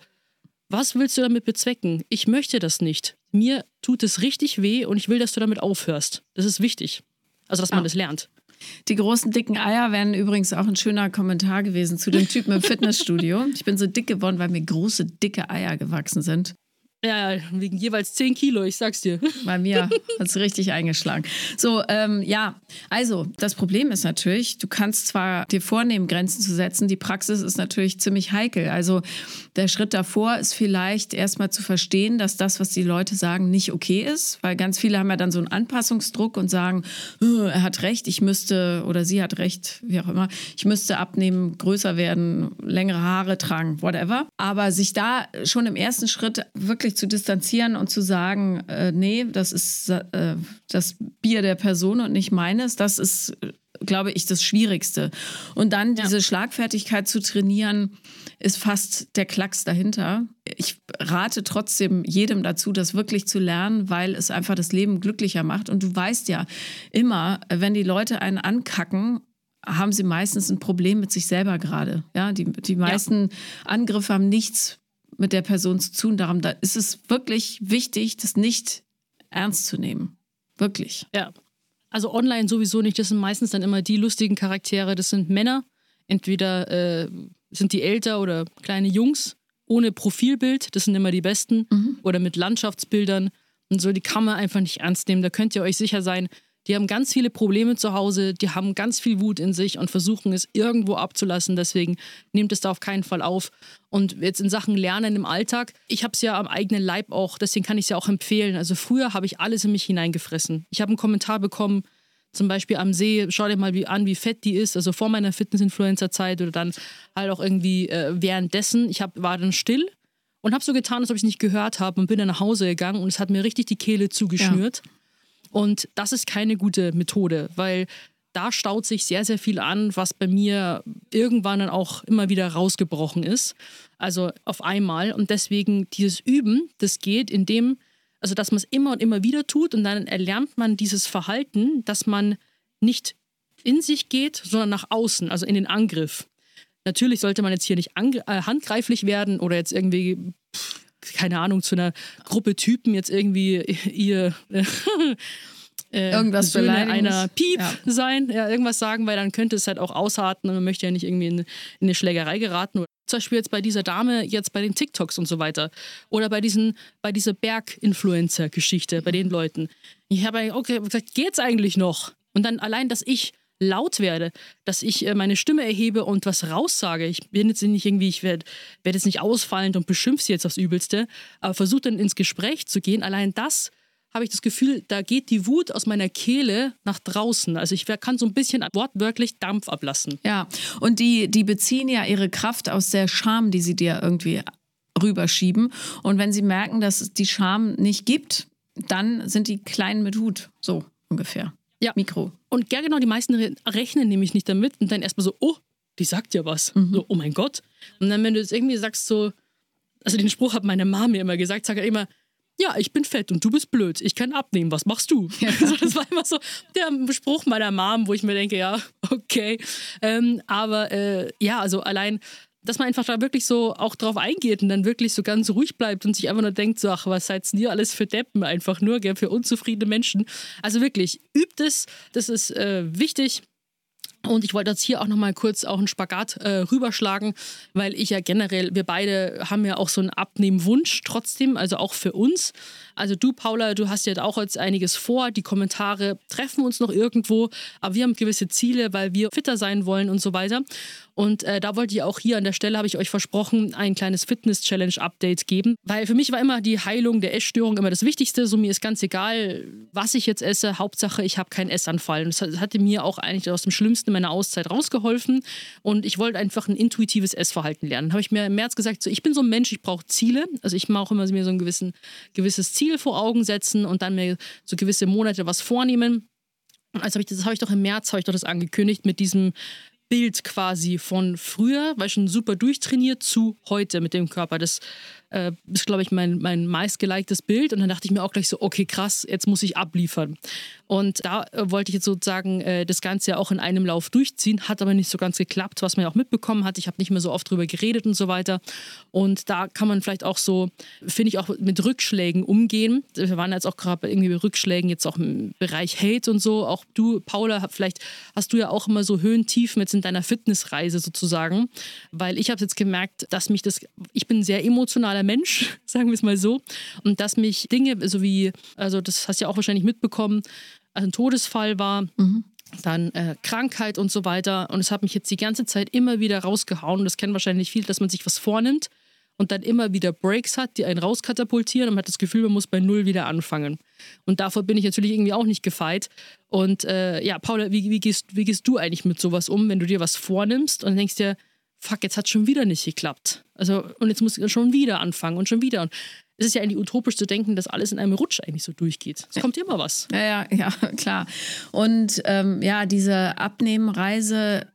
was willst du damit bezwecken? Ich möchte das nicht mir tut es richtig weh und ich will, dass du damit aufhörst. Das ist wichtig. Also, dass man ah. das lernt. Die großen dicken Eier wären übrigens auch ein schöner Kommentar gewesen zu dem Typen im Fitnessstudio. Ich bin so dick geworden, weil mir große dicke Eier gewachsen sind. Ja, wegen jeweils 10 Kilo, ich sag's dir. Bei mir hat es richtig eingeschlagen. So, ähm, ja, also das Problem ist natürlich, du kannst zwar dir vornehmen, Grenzen zu setzen, die Praxis ist natürlich ziemlich heikel. Also der Schritt davor ist vielleicht erstmal zu verstehen, dass das, was die Leute sagen, nicht okay ist, weil ganz viele haben ja dann so einen Anpassungsdruck und sagen, äh, er hat recht, ich müsste oder sie hat recht, wie auch immer, ich müsste abnehmen, größer werden, längere Haare tragen, whatever. Aber sich da schon im ersten Schritt wirklich zu distanzieren und zu sagen, äh, nee, das ist äh, das Bier der Person und nicht meines, das ist, glaube ich, das Schwierigste. Und dann ja. diese Schlagfertigkeit zu trainieren, ist fast der Klacks dahinter. Ich rate trotzdem jedem dazu, das wirklich zu lernen, weil es einfach das Leben glücklicher macht. Und du weißt ja immer, wenn die Leute einen ankacken, haben sie meistens ein Problem mit sich selber gerade. Ja, die, die meisten ja. Angriffe haben nichts mit der Person zu tun. Darum da ist es wirklich wichtig, das nicht ernst zu nehmen. Wirklich. Ja. Also online sowieso nicht. Das sind meistens dann immer die lustigen Charaktere. Das sind Männer. Entweder äh, sind die älter oder kleine Jungs ohne Profilbild. Das sind immer die besten. Mhm. Oder mit Landschaftsbildern. Und so, die kann man einfach nicht ernst nehmen. Da könnt ihr euch sicher sein, die haben ganz viele Probleme zu Hause, die haben ganz viel Wut in sich und versuchen es irgendwo abzulassen. Deswegen nehmt es da auf keinen Fall auf. Und jetzt in Sachen Lernen im Alltag, ich habe es ja am eigenen Leib auch, deswegen kann ich es ja auch empfehlen. Also früher habe ich alles in mich hineingefressen. Ich habe einen Kommentar bekommen, zum Beispiel am See, schau dir mal wie, an, wie fett die ist, also vor meiner Fitness-Influencer-Zeit oder dann halt auch irgendwie äh, währenddessen. Ich hab, war dann still und habe so getan, als ob ich es nicht gehört habe und bin dann nach Hause gegangen und es hat mir richtig die Kehle zugeschnürt. Ja. Und das ist keine gute Methode, weil da staut sich sehr, sehr viel an, was bei mir irgendwann dann auch immer wieder rausgebrochen ist. Also auf einmal. Und deswegen dieses Üben, das geht, indem, also dass man es immer und immer wieder tut und dann erlernt man dieses Verhalten, dass man nicht in sich geht, sondern nach außen, also in den Angriff. Natürlich sollte man jetzt hier nicht äh, handgreiflich werden oder jetzt irgendwie pff, keine Ahnung, zu einer Gruppe Typen jetzt irgendwie ihr äh, irgendwas Söhne einer Piep ja. sein, ja, irgendwas sagen, weil dann könnte es halt auch ausarten und man möchte ja nicht irgendwie in, in eine Schlägerei geraten. Zum Beispiel jetzt bei dieser Dame, jetzt bei den TikToks und so weiter. Oder bei, diesen, bei dieser Berg-Influencer-Geschichte, bei den Leuten. Ich habe okay, gesagt, geht's eigentlich noch? Und dann allein, dass ich laut werde, dass ich äh, meine Stimme erhebe und was raussage. Ich bin jetzt nicht irgendwie, ich werde werd jetzt nicht ausfallend und beschimpfe sie jetzt aufs Übelste, aber versuche dann ins Gespräch zu gehen. Allein das habe ich das Gefühl, da geht die Wut aus meiner Kehle nach draußen. Also ich kann so ein bisschen wortwörtlich Dampf ablassen. Ja, und die, die beziehen ja ihre Kraft aus der Scham, die sie dir irgendwie rüberschieben. Und wenn sie merken, dass es die Scham nicht gibt, dann sind die klein mit Hut. So ungefähr. Ja. Mikro. Und ja, genau, die meisten rechnen nämlich nicht damit und dann erstmal so, oh, die sagt ja was. Mhm. So, oh mein Gott. Und dann, wenn du jetzt irgendwie sagst, so, also den Spruch hat meine Mama mir immer gesagt, sagt er immer, ja, ich bin fett und du bist blöd. Ich kann abnehmen. Was machst du? Ja. Also das war immer so der Spruch meiner Mom, wo ich mir denke, ja, okay. Ähm, aber äh, ja, also allein dass man einfach da wirklich so auch drauf eingeht und dann wirklich so ganz ruhig bleibt und sich einfach nur denkt, so, ach, was seid ihr alles für Deppen einfach nur, gell, für unzufriedene Menschen. Also wirklich, übt es, das ist äh, wichtig. Und ich wollte jetzt hier auch nochmal kurz auch einen Spagat äh, rüberschlagen, weil ich ja generell, wir beide haben ja auch so einen Abnehmwunsch trotzdem, also auch für uns. Also du, Paula, du hast ja auch jetzt einiges vor. Die Kommentare treffen uns noch irgendwo, aber wir haben gewisse Ziele, weil wir fitter sein wollen und so weiter. Und äh, da wollte ich auch hier an der Stelle, habe ich euch versprochen, ein kleines Fitness-Challenge-Update geben. Weil für mich war immer die Heilung der Essstörung immer das Wichtigste. So mir ist ganz egal, was ich jetzt esse. Hauptsache, ich habe keinen Essanfall. Und das hatte mir auch eigentlich aus dem Schlimmsten meiner Auszeit rausgeholfen. Und ich wollte einfach ein intuitives Essverhalten lernen. Habe ich mir im März gesagt, so, ich bin so ein Mensch, ich brauche Ziele. Also ich mache immer mir so ein gewissen, gewisses Ziel vor Augen setzen und dann mir so gewisse Monate was vornehmen. Also hab ich, das habe ich doch im März habe ich doch das angekündigt mit diesem Bild quasi von früher, weil schon super durchtrainiert, zu heute mit dem Körper. Das äh, ist, glaube ich, mein, mein meistgeliktes Bild. Und dann dachte ich mir auch gleich so, okay, krass, jetzt muss ich abliefern. Und da äh, wollte ich jetzt sozusagen äh, das Ganze ja auch in einem Lauf durchziehen, hat aber nicht so ganz geklappt, was man ja auch mitbekommen hat. Ich habe nicht mehr so oft drüber geredet und so weiter. Und da kann man vielleicht auch so, finde ich, auch mit Rückschlägen umgehen. Wir waren jetzt auch gerade irgendwie bei Rückschlägen, jetzt auch im Bereich Hate und so. Auch du, Paula, vielleicht hast du ja auch immer so Höhen, Tiefen jetzt in deiner Fitnessreise sozusagen. Weil ich habe jetzt gemerkt, dass mich das, ich bin sehr emotionaler äh, Mensch, sagen wir es mal so. Und dass mich Dinge, so wie, also das hast du ja auch wahrscheinlich mitbekommen, ein Todesfall war, mhm. dann äh, Krankheit und so weiter. Und es hat mich jetzt die ganze Zeit immer wieder rausgehauen. Und das kennen wahrscheinlich viele, dass man sich was vornimmt und dann immer wieder Breaks hat, die einen rauskatapultieren und man hat das Gefühl, man muss bei Null wieder anfangen. Und davor bin ich natürlich irgendwie auch nicht gefeit. Und äh, ja, Paula, wie, wie, gehst, wie gehst du eigentlich mit sowas um, wenn du dir was vornimmst und denkst dir, fuck, jetzt hat schon wieder nicht geklappt. Also, und jetzt muss ich schon wieder anfangen und schon wieder. Und es ist ja eigentlich utopisch zu denken, dass alles in einem Rutsch eigentlich so durchgeht. Es kommt immer was. Ja, ja, ja, klar. Und ähm, ja, diese Abnehmenreise,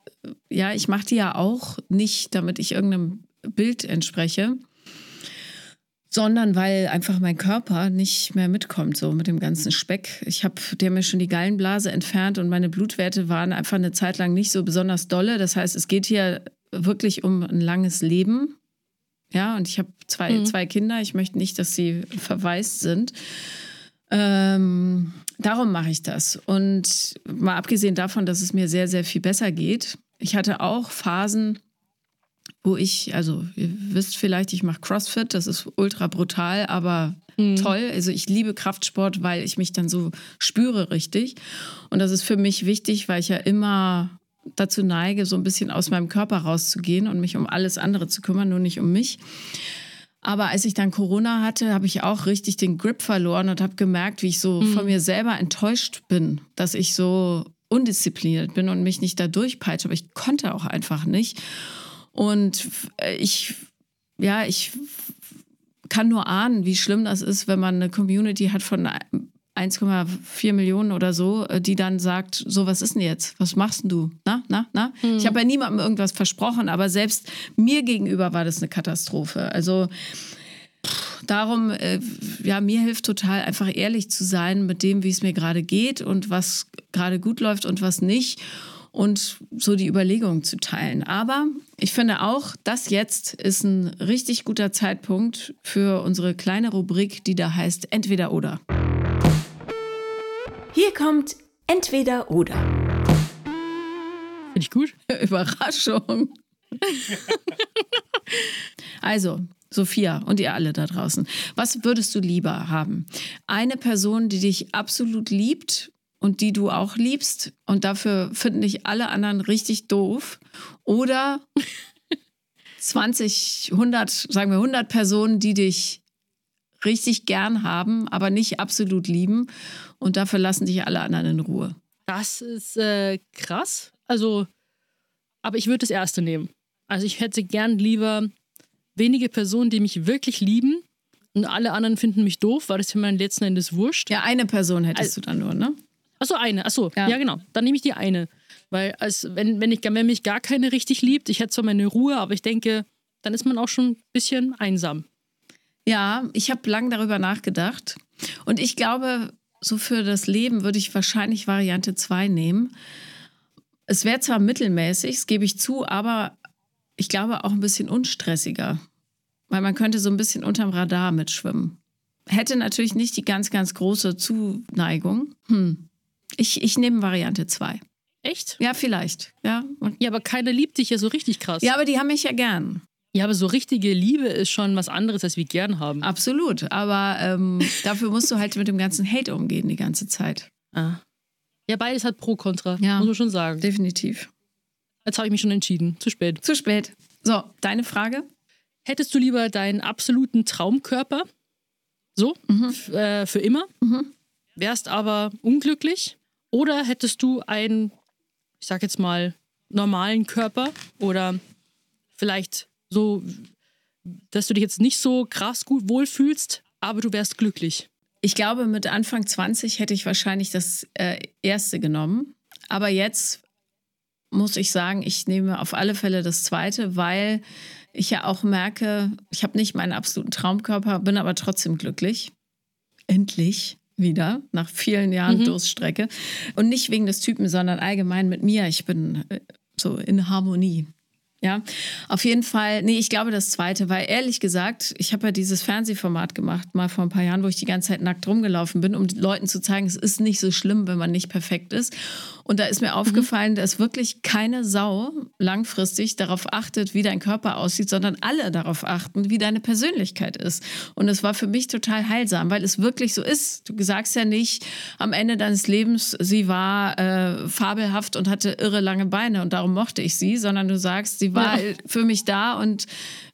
ja, ich mache die ja auch nicht, damit ich irgendeinem Bild entspreche, sondern weil einfach mein Körper nicht mehr mitkommt, so mit dem ganzen Speck. Ich habe der mir schon die Gallenblase entfernt und meine Blutwerte waren einfach eine Zeit lang nicht so besonders dolle. Das heißt, es geht hier wirklich um ein langes Leben. Ja, und ich habe zwei, mhm. zwei Kinder. Ich möchte nicht, dass sie verwaist sind. Ähm, darum mache ich das. Und mal abgesehen davon, dass es mir sehr, sehr viel besser geht. Ich hatte auch Phasen, wo ich, also ihr wisst vielleicht, ich mache CrossFit, das ist ultra brutal, aber mhm. toll. Also ich liebe Kraftsport, weil ich mich dann so spüre richtig. Und das ist für mich wichtig, weil ich ja immer dazu neige, so ein bisschen aus meinem Körper rauszugehen und mich um alles andere zu kümmern, nur nicht um mich. Aber als ich dann Corona hatte, habe ich auch richtig den Grip verloren und habe gemerkt, wie ich so mhm. von mir selber enttäuscht bin, dass ich so undiszipliniert bin und mich nicht da durchpeitsche. Aber ich konnte auch einfach nicht. Und ich, ja, ich kann nur ahnen, wie schlimm das ist, wenn man eine Community hat von 1,4 Millionen oder so, die dann sagt, so, was ist denn jetzt? Was machst denn du? Na, na, na? Hm. Ich habe ja niemandem irgendwas versprochen, aber selbst mir gegenüber war das eine Katastrophe. Also darum, äh, ja, mir hilft total einfach ehrlich zu sein mit dem, wie es mir gerade geht und was gerade gut läuft und was nicht und so die Überlegungen zu teilen. Aber ich finde auch, das jetzt ist ein richtig guter Zeitpunkt für unsere kleine Rubrik, die da heißt Entweder oder. Hier kommt Entweder oder. Finde ich gut. Überraschung. also, Sophia und ihr alle da draußen, was würdest du lieber haben? Eine Person, die dich absolut liebt und die du auch liebst und dafür finden dich alle anderen richtig doof oder 20, 100, sagen wir 100 Personen, die dich richtig gern haben, aber nicht absolut lieben und dafür lassen dich alle anderen in Ruhe. Das ist äh, krass. Also, aber ich würde das erste nehmen. Also ich hätte gern lieber wenige Personen, die mich wirklich lieben und alle anderen finden mich doof, weil das für meinen letzten Endes wurscht. Ja, eine Person hättest also, du dann nur, ne? Achso, eine. Achso, ja. ja, genau. Dann nehme ich die eine. Weil, als, wenn, wenn, ich, wenn mich gar keine richtig liebt, ich hätte zwar meine Ruhe, aber ich denke, dann ist man auch schon ein bisschen einsam. Ja, ich habe lang darüber nachgedacht. Und ich glaube, so für das Leben würde ich wahrscheinlich Variante 2 nehmen. Es wäre zwar mittelmäßig, das gebe ich zu, aber ich glaube auch ein bisschen unstressiger. Weil man könnte so ein bisschen unterm Radar mitschwimmen. Hätte natürlich nicht die ganz, ganz große Zuneigung. Hm. Ich, ich nehme Variante 2. Echt? Ja, vielleicht. Ja. Ja, aber keiner liebt dich ja so richtig krass. Ja, aber die haben mich ja gern. Ja, aber so richtige Liebe ist schon was anderes, als wir gern haben. Absolut. Aber ähm, dafür musst du halt mit dem ganzen Hate umgehen die ganze Zeit. Ah. Ja, beides hat Pro Contra, ja, muss man schon sagen. Definitiv. Jetzt habe ich mich schon entschieden. Zu spät. Zu spät. So, deine Frage? Hättest du lieber deinen absoluten Traumkörper? So, mhm. äh, für immer? Mhm wärst aber unglücklich? Oder hättest du einen, ich sag jetzt mal, normalen Körper oder vielleicht so, dass du dich jetzt nicht so krass gut wohlfühlst, aber du wärst glücklich? Ich glaube, mit Anfang 20 hätte ich wahrscheinlich das äh, erste genommen. Aber jetzt muss ich sagen, ich nehme auf alle Fälle das zweite, weil ich ja auch merke, ich habe nicht meinen absoluten Traumkörper, bin aber trotzdem glücklich. Endlich wieder nach vielen Jahren mhm. Durststrecke. Und nicht wegen des Typen, sondern allgemein mit mir. Ich bin äh, so in Harmonie. Ja, auf jeden Fall. Nee, ich glaube das zweite, weil ehrlich gesagt, ich habe ja dieses Fernsehformat gemacht, mal vor ein paar Jahren, wo ich die ganze Zeit nackt rumgelaufen bin, um Leuten zu zeigen, es ist nicht so schlimm, wenn man nicht perfekt ist. Und da ist mir aufgefallen, mhm. dass wirklich keine Sau langfristig darauf achtet, wie dein Körper aussieht, sondern alle darauf achten, wie deine Persönlichkeit ist. Und es war für mich total heilsam, weil es wirklich so ist. Du sagst ja nicht am Ende deines Lebens, sie war äh, fabelhaft und hatte irre lange Beine und darum mochte ich sie, sondern du sagst, sie war ja. für mich da und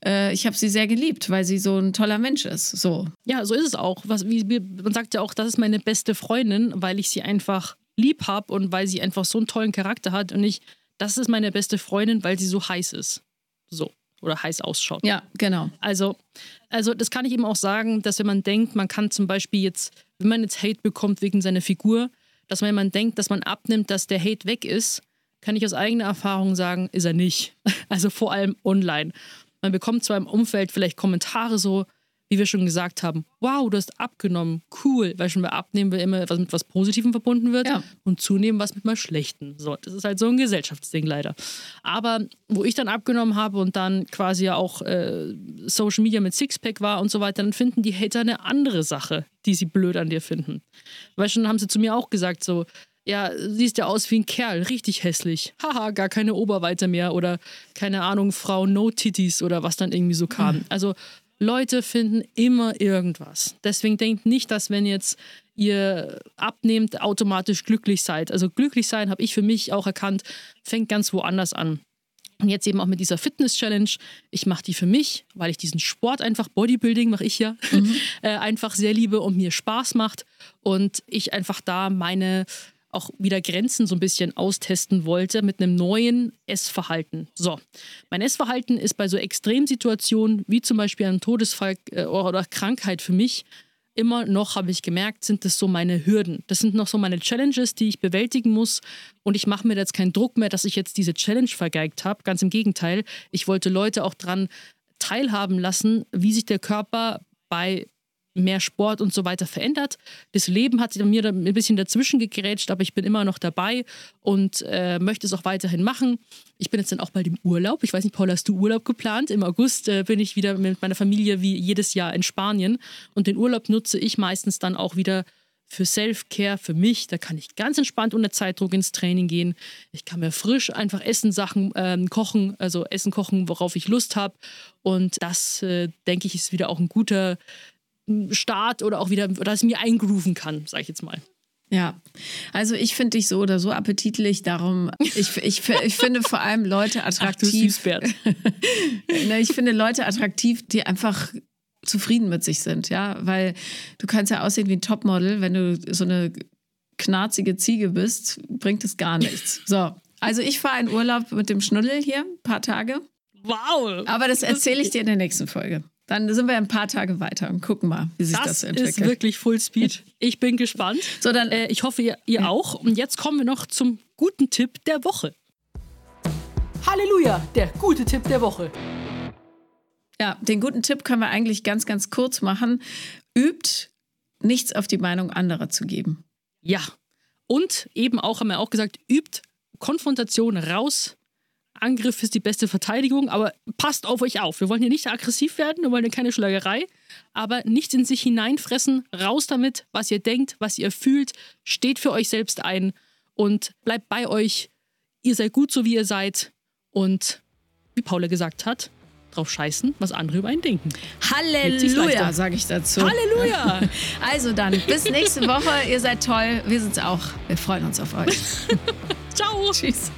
äh, ich habe sie sehr geliebt, weil sie so ein toller Mensch ist. So. Ja, so ist es auch. Was, wie, man sagt ja auch, das ist meine beste Freundin, weil ich sie einfach lieb habe und weil sie einfach so einen tollen Charakter hat und ich, das ist meine beste Freundin, weil sie so heiß ist. So. Oder heiß ausschaut. Ja, genau. Also, also das kann ich eben auch sagen, dass wenn man denkt, man kann zum Beispiel jetzt, wenn man jetzt Hate bekommt wegen seiner Figur, dass wenn man denkt, dass man abnimmt, dass der Hate weg ist, kann ich aus eigener Erfahrung sagen, ist er nicht. Also vor allem online. Man bekommt zwar im Umfeld vielleicht Kommentare so, wie wir schon gesagt haben, wow, du hast abgenommen, cool, weil schon bei Abnehmen immer was mit was Positivem verbunden wird ja. und zunehmen was mit mal Schlechten. So, das ist halt so ein Gesellschaftsding leider. Aber wo ich dann abgenommen habe und dann quasi ja auch äh, Social Media mit Sixpack war und so weiter, dann finden die Hater eine andere Sache, die sie blöd an dir finden. Weil schon haben sie zu mir auch gesagt, so, ja, siehst ja aus wie ein Kerl, richtig hässlich. Haha, gar keine Oberweite mehr oder keine Ahnung, Frau No Titties oder was dann irgendwie so kam. Mhm. Also Leute finden immer irgendwas. Deswegen denkt nicht, dass wenn jetzt ihr abnehmt, automatisch glücklich seid. Also glücklich sein, habe ich für mich auch erkannt, fängt ganz woanders an. Und jetzt eben auch mit dieser Fitness-Challenge. Ich mache die für mich, weil ich diesen Sport einfach, Bodybuilding mache ich ja, mhm. äh, einfach sehr liebe und mir Spaß macht. Und ich einfach da meine auch wieder Grenzen so ein bisschen austesten wollte mit einem neuen Essverhalten. So, mein Essverhalten ist bei so Extremsituationen wie zum Beispiel einem Todesfall äh, oder Krankheit für mich immer noch, habe ich gemerkt, sind das so meine Hürden. Das sind noch so meine Challenges, die ich bewältigen muss. Und ich mache mir jetzt keinen Druck mehr, dass ich jetzt diese Challenge vergeigt habe. Ganz im Gegenteil. Ich wollte Leute auch dran teilhaben lassen, wie sich der Körper bei mehr Sport und so weiter verändert. Das Leben hat mir ein bisschen dazwischen gegrätscht, aber ich bin immer noch dabei und äh, möchte es auch weiterhin machen. Ich bin jetzt dann auch bald im Urlaub. Ich weiß nicht, Paul, hast du Urlaub geplant? Im August äh, bin ich wieder mit meiner Familie wie jedes Jahr in Spanien und den Urlaub nutze ich meistens dann auch wieder für Self-Care, für mich. Da kann ich ganz entspannt ohne Zeitdruck ins Training gehen. Ich kann mir frisch einfach Essen, Sachen ähm, kochen, also Essen kochen, worauf ich Lust habe. Und das, äh, denke ich, ist wieder auch ein guter Start oder auch wieder, dass ich mir eingrooven kann, sage ich jetzt mal. Ja, also ich finde dich so oder so appetitlich, darum, ich, ich, ich finde vor allem Leute attraktiv. Ach, ne, ich finde Leute attraktiv, die einfach zufrieden mit sich sind, ja, weil du kannst ja aussehen wie ein Topmodel, wenn du so eine knarzige Ziege bist, bringt es gar nichts. So, also ich fahre in Urlaub mit dem Schnuddel hier, ein paar Tage. Wow! Aber das erzähle ich dir in der nächsten Folge. Dann sind wir ein paar Tage weiter und gucken mal, wie sich das, das entwickelt. Das ist wirklich Fullspeed. Ich bin gespannt. So, dann, äh, ich hoffe, ihr, ihr ja. auch. Und jetzt kommen wir noch zum guten Tipp der Woche. Halleluja, der gute Tipp der Woche. Ja, den guten Tipp können wir eigentlich ganz, ganz kurz machen. Übt, nichts auf die Meinung anderer zu geben. Ja. Und eben auch, haben wir auch gesagt, übt Konfrontation raus Angriff ist die beste Verteidigung, aber passt auf euch auf. Wir wollen hier nicht aggressiv werden, wir wollen hier keine Schlagerei, aber nicht in sich hineinfressen. Raus damit, was ihr denkt, was ihr fühlt. Steht für euch selbst ein und bleibt bei euch. Ihr seid gut so, wie ihr seid. Und wie Paula gesagt hat, drauf scheißen, was andere über einen denken. Halleluja, sage ich dazu. Halleluja! Also dann, bis nächste Woche. Ihr seid toll. Wir sind's auch. Wir freuen uns auf euch. Ciao. Tschüss.